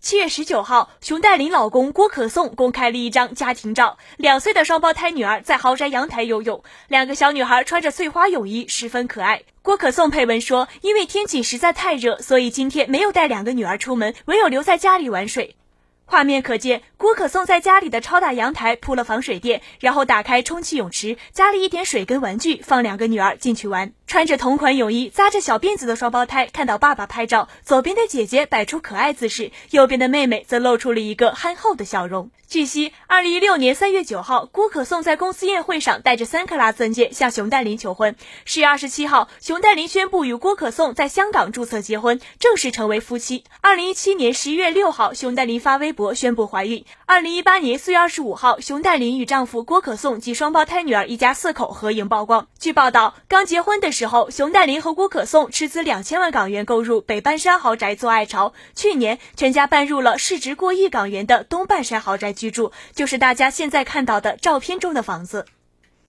七月十九号，熊黛林老公郭可颂公开了一张家庭照，两岁的双胞胎女儿在豪宅阳台游泳，两个小女孩穿着碎花泳衣，十分可爱。郭可颂配文说：“因为天气实在太热，所以今天没有带两个女儿出门，唯有留在家里玩水。”画面可见，郭可颂在家里的超大阳台铺了防水垫，然后打开充气泳池，加了一点水跟玩具，放两个女儿进去玩。穿着同款泳衣、扎着小辫子的双胞胎看到爸爸拍照，左边的姐姐摆出可爱姿势，右边的妹妹则露出了一个憨厚的笑容。据悉，二零一六年三月九号，郭可颂在公司宴会上带着三克拉钻戒向熊黛林求婚。十月二十七号，熊黛林宣布与郭可颂在香港注册结婚，正式成为夫妻。二零一七年十一月六号，熊黛林发微博宣布怀孕。二零一八年四月二十五号，熊黛林与丈夫郭可颂及双胞胎女儿一家四口合影曝光。据报道，刚结婚的时时候，熊黛林和郭可颂斥资两千万港元购入北半山豪宅做爱巢。去年，全家搬入了市值过亿港元的东半山豪宅居住，就是大家现在看到的照片中的房子。